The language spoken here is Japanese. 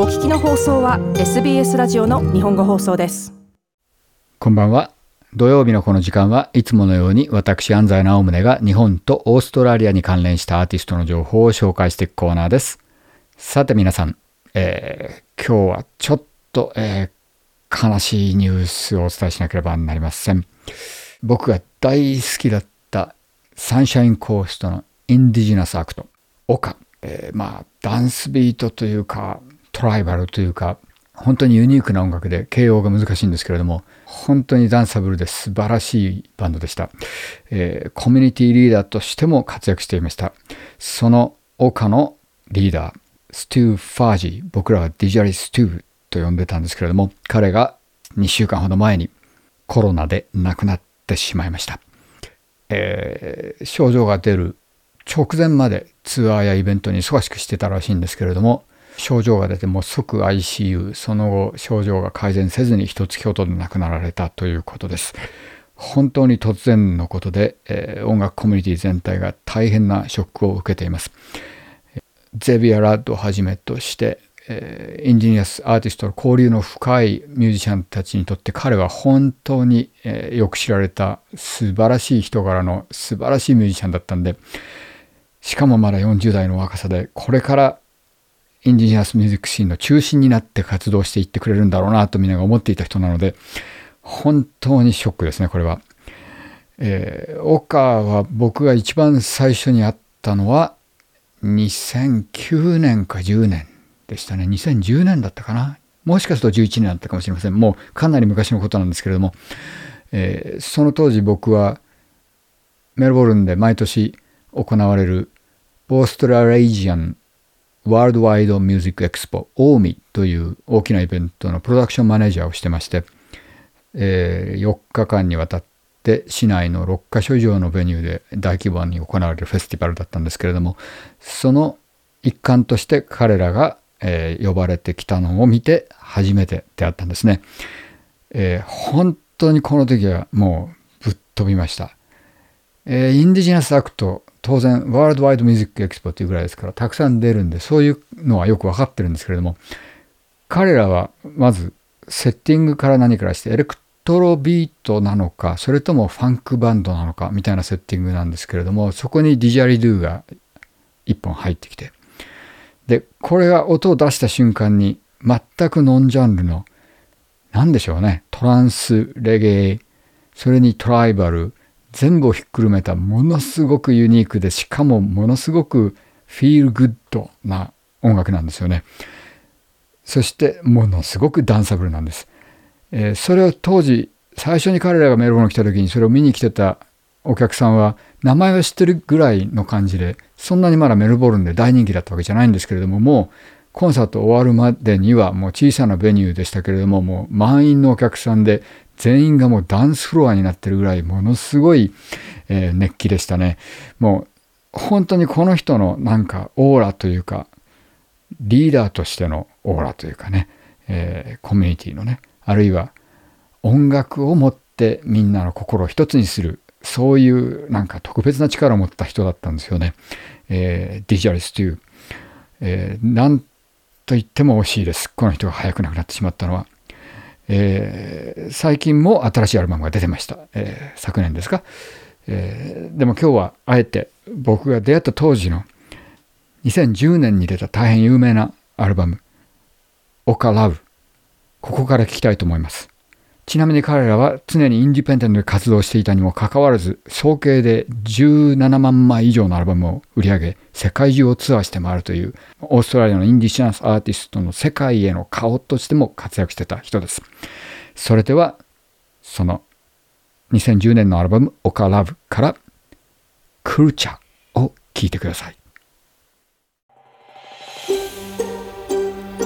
お聞きの放送は SBS ラジオの日本語放送です。こんばんは。土曜日のこの時間はいつものように私安西直宗が日本とオーストラリアに関連したアーティストの情報を紹介していくコーナーです。さて皆さん、えー、今日はちょっと、えー、悲しいニュースをお伝えしなければなりません。僕が大好きだったサンシャインコーストのインディジナスアクト、オカ、えー、まあダンスビートというかトライバルというか本当にユニークな音楽で形容が難しいんですけれども本当にダンサブルで素晴らしいバンドでした、えー、コミュニティリーダーとしても活躍していました。その岡のリーダーステュー・ファージー僕らはディジャリ・ステューと呼んでたんですけれども彼が2週間ほど前にコロナで亡くなってしまいました、えー、症状が出る直前までツアーやイベントに忙しくしてたらしいんですけれども症状が出ても即 ICU その後症状が改善せずに一月ほどで亡くなられたということです。本当に突然のことで、えー、音楽コミュニティ全体が大変なショックを受けています。 Xavier Rudd をはじめとしてえ Indigenous artist の交流の深いミュージシャンたちにとって彼は本当に、えよく知られた素晴らしい人柄の素晴らしいミュージシャンだったんでしかもまだ40代の若さで、これからインディジナスミュージックシーンの中心になって活動していってくれるんだろうなとみんなが思っていた人なので、本当にショックですね、これは。えー、岡は僕が一番最初に会ったのは2009年か10年でしたね。2010年だったかな。もしかすると11年だったかもしれません。もうかなり昔のことなんですけれども、えー、その当時僕はメルボルンで毎年行われる Australian Worldwide Music Expo AWME という大きなイベントのプロダクションマネージャーをしてまして、えー、4日間にわたって市内の6カ所以上の venue で大規模に行われるフェスティバルだったんですけれどもその一環として彼らが、えー、呼ばれてきたのを見て初めて出会ったんですね、えー、本当にこの時はもうぶっ飛びました、えー、 Indigenous act 当然 Worldwide Music Expo っていうぐらいですからたくさん出るんでそういうのはよく分かってるんですけれども彼らはまずセッティングから何からしてエレクトロビートなのかそれともファンクバンドなのかみたいなセッティングなんですけれどもそこにディジャリドゥが一本入ってきてでこれが音を出した瞬間に全くノンジャンルの何でしょうねトランスレゲエそれにトライバル全部をひっくるめたものすごくユニークでしかもものすごくフィールグッドな音楽なんですよね。そしてものすごくダンサブルなんです。えー、それを当時最初に彼らがメルボルン来た時にそれを見に来てたお客さんは名前は知ってるぐらいの感じでそんなにまだメルボルンで大人気だったわけじゃないんですけれどももうコンサート終わるまでにはもう小さなベニューでしたけれどももう満員のお客さんで全員がもうダンスフロアになってるぐらいものすごい、えー、熱気でしたね。もう本当にこの人のなんかオーラというかリーダーとしてのオーラというかね、えー、コミュニティのねあるいは音楽を持ってみんなの心を一つにするそういうなんか特別な力を持った人だったんですよね。えー、ディジャリスという、えー、なんと言っても惜しいです。この人が早く亡くなってしまったのは。えー、最近も新しいアルバムが出てました。えー、昨年ですか、えー、でも今日はあえて僕が出会った当時の2010年に出た大変有名なアルバム「オカラブ」ここから聞きたいと思います。ちなみに彼らは常にインディペンデントで活動していたにもかかわらず、総計で17万枚以上のアルバムを売り上げ、世界中をツアーして回るという、オーストラリアのインディシャンスアーティストの世界への顔としても活躍してた人です。それでは、その2010年のアルバム、オカラブから、クルチャを聴いてください。